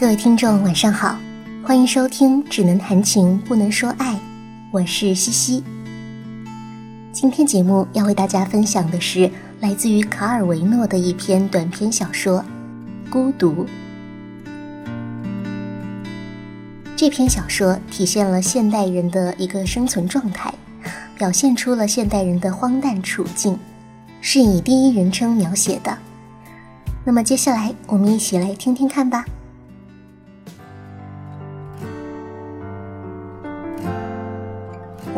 各位听众，晚上好，欢迎收听《只能谈情不能说爱》，我是西西。今天节目要为大家分享的是来自于卡尔维诺的一篇短篇小说《孤独》。这篇小说体现了现代人的一个生存状态，表现出了现代人的荒诞处境，是以第一人称描写的。那么接下来，我们一起来听听看吧。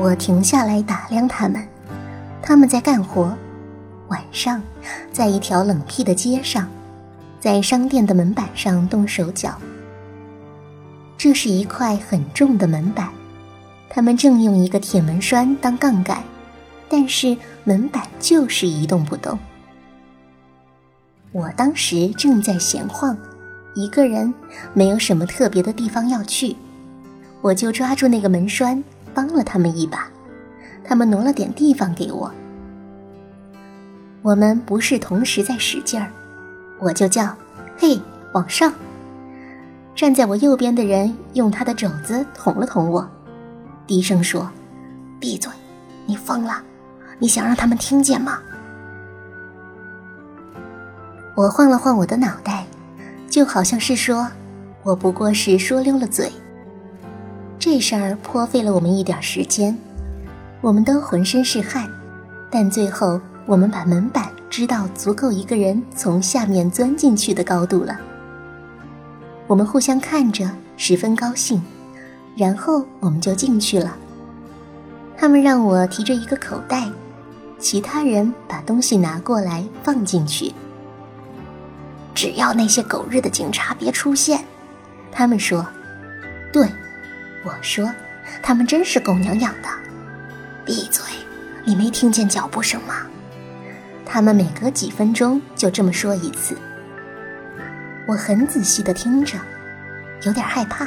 我停下来打量他们，他们在干活。晚上，在一条冷僻的街上，在商店的门板上动手脚。这是一块很重的门板，他们正用一个铁门栓当杠杆，但是门板就是一动不动。我当时正在闲晃，一个人，没有什么特别的地方要去，我就抓住那个门栓。帮了他们一把，他们挪了点地方给我。我们不是同时在使劲儿，我就叫：“嘿，往上！”站在我右边的人用他的肘子捅了捅我，低声说：“闭嘴！你疯了！你想让他们听见吗？”我晃了晃我的脑袋，就好像是说：“我不过是说溜了嘴。”这事儿颇费了我们一点时间，我们都浑身是汗，但最后我们把门板支到足够一个人从下面钻进去的高度了。我们互相看着，十分高兴，然后我们就进去了。他们让我提着一个口袋，其他人把东西拿过来放进去。只要那些狗日的警察别出现，他们说，对。我说：“他们真是狗娘养的。”闭嘴！你没听见脚步声吗？他们每隔几分钟就这么说一次。我很仔细的听着，有点害怕。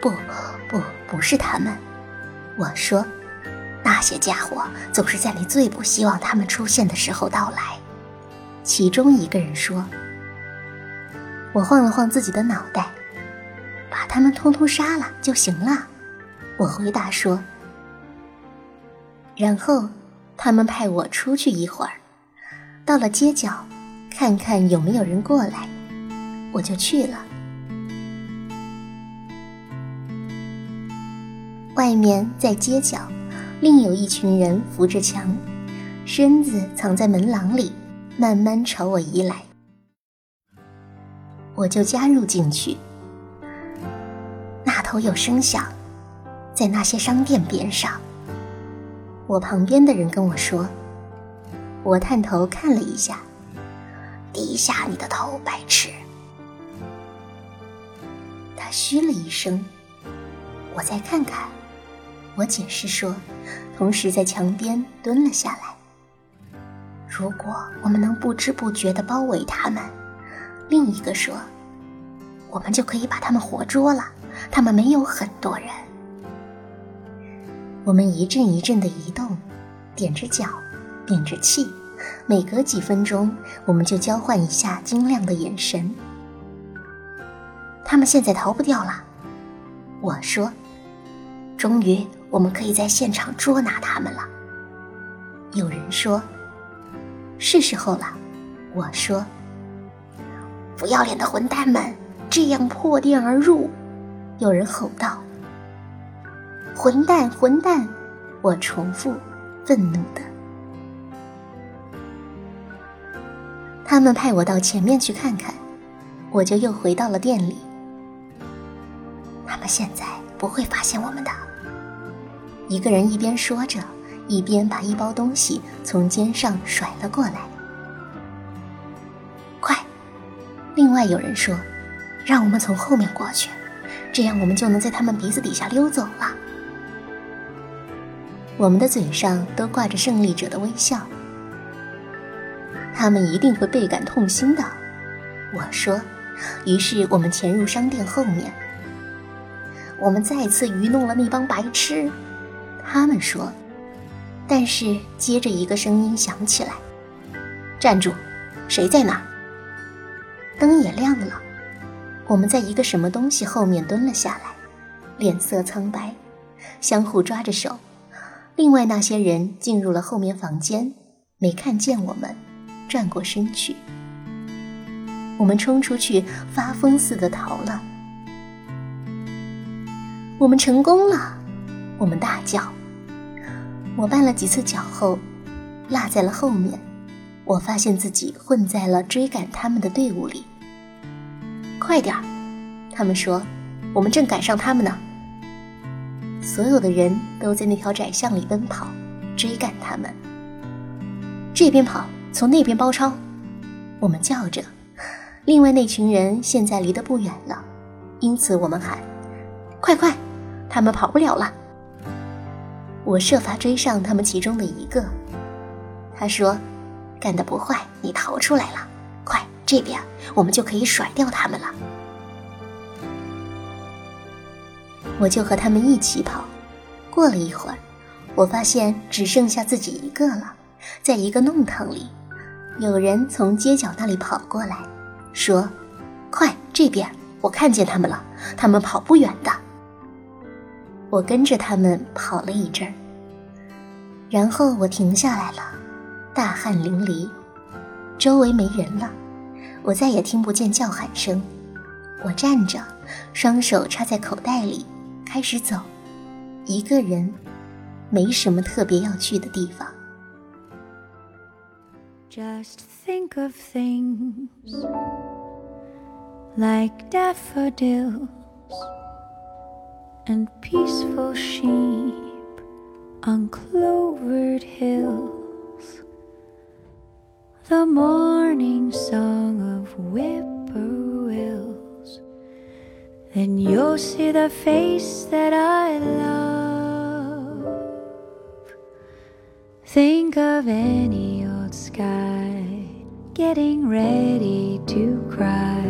不，不，不是他们。我说：“那些家伙总是在你最不希望他们出现的时候到来。”其中一个人说：“我晃了晃自己的脑袋。”把他们通通杀了就行了，我回答说。然后他们派我出去一会儿，到了街角，看看有没有人过来，我就去了。外面在街角，另有一群人扶着墙，身子藏在门廊里，慢慢朝我移来，我就加入进去。头有声响，在那些商店边上。我旁边的人跟我说：“我探头看了一下，低下你的头，白痴。”他嘘了一声。我再看看。我解释说，同时在墙边蹲了下来。如果我们能不知不觉地包围他们，另一个说，我们就可以把他们活捉了。他们没有很多人。我们一阵一阵的移动，踮着脚，屏着气，每隔几分钟，我们就交换一下晶亮的眼神。他们现在逃不掉了，我说。终于，我们可以在现场捉拿他们了。有人说，是时候了，我说。不要脸的混蛋们，这样破店而入！有人吼道：“混蛋，混蛋！”我重复，愤怒的。他们派我到前面去看看，我就又回到了店里。他们现在不会发现我们的。一个人一边说着，一边把一包东西从肩上甩了过来。快！另外有人说：“让我们从后面过去。”这样，我们就能在他们鼻子底下溜走了。我们的嘴上都挂着胜利者的微笑。他们一定会倍感痛心的，我说。于是我们潜入商店后面。我们再次愚弄了那帮白痴，他们说。但是接着一个声音响起来：“站住！谁在那儿？”灯也亮了。我们在一个什么东西后面蹲了下来，脸色苍白，相互抓着手。另外那些人进入了后面房间，没看见我们，转过身去。我们冲出去，发疯似的逃了。我们成功了！我们大叫。我绊了几次脚后，落在了后面。我发现自己混在了追赶他们的队伍里。快点儿！他们说：“我们正赶上他们呢。”所有的人都在那条窄巷里奔跑，追赶他们。这边跑，从那边包抄。我们叫着。另外那群人现在离得不远了，因此我们喊：“快快，他们跑不了了！”我设法追上他们其中的一个。他说：“干得不坏，你逃出来了。这边，我们就可以甩掉他们了。”我就和他们一起跑。过了一会儿，我发现只剩下自己一个了，在一个弄堂里，有人从街角那里跑过来。说：“快这边，我看见他们了，他们跑不远的。”我跟着他们跑了一阵儿，然后我停下来了，大汗淋漓，周围没人了，我再也听不见叫喊声。我站着，双手插在口袋里，开始走，一个人，没什么特别要去的地方。Just think of things like daffodils and peaceful sheep on clovered hills. The morning song of whippoorwills. Then you'll see the face that I love. Think of any old sky, getting ready to cry.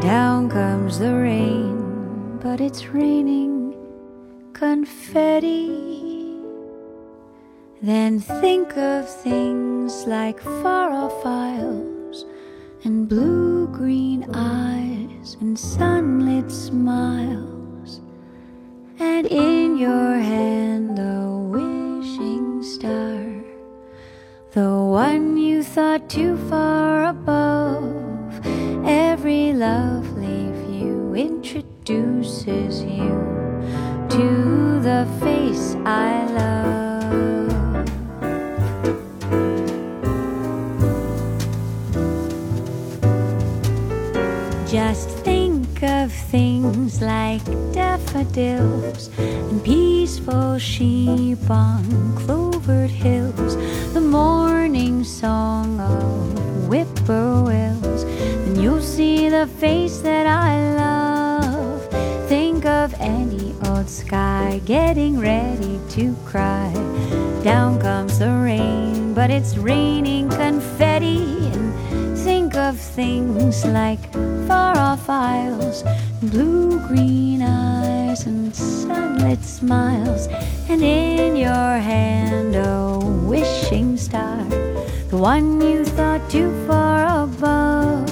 Down comes the rain, but it's raining confetti. Then think of things like far off isles and blue green eyes and sunlit smiles. And in your hand, a wishing star the one you thought too far above. Every lovely view introduces you to the face I and peaceful sheep on clovered hills the morning song of whippoorwills, then you'll see the face that I love. Think of any old sky getting ready to cry. Down comes the rain, but it's raining confetti. Of things like far off isles, blue green eyes, and sunlit smiles. And in your hand, a wishing star, the one you thought too far above.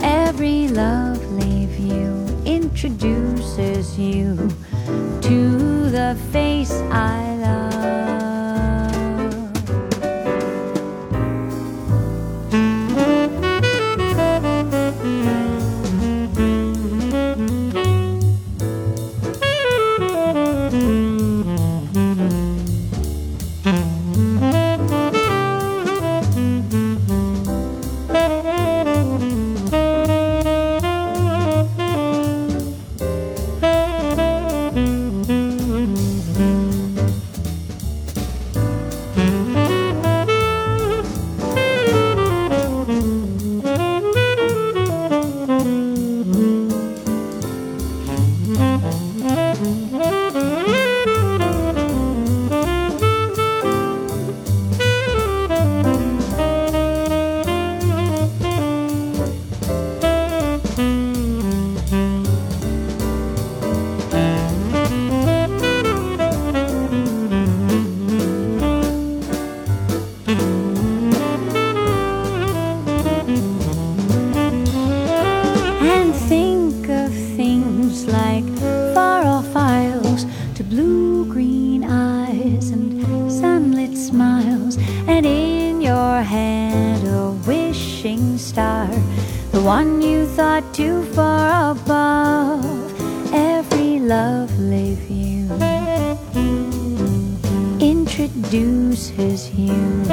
Every lovely view introduces you head a wishing star, the one you thought too far above every lovely view introduces you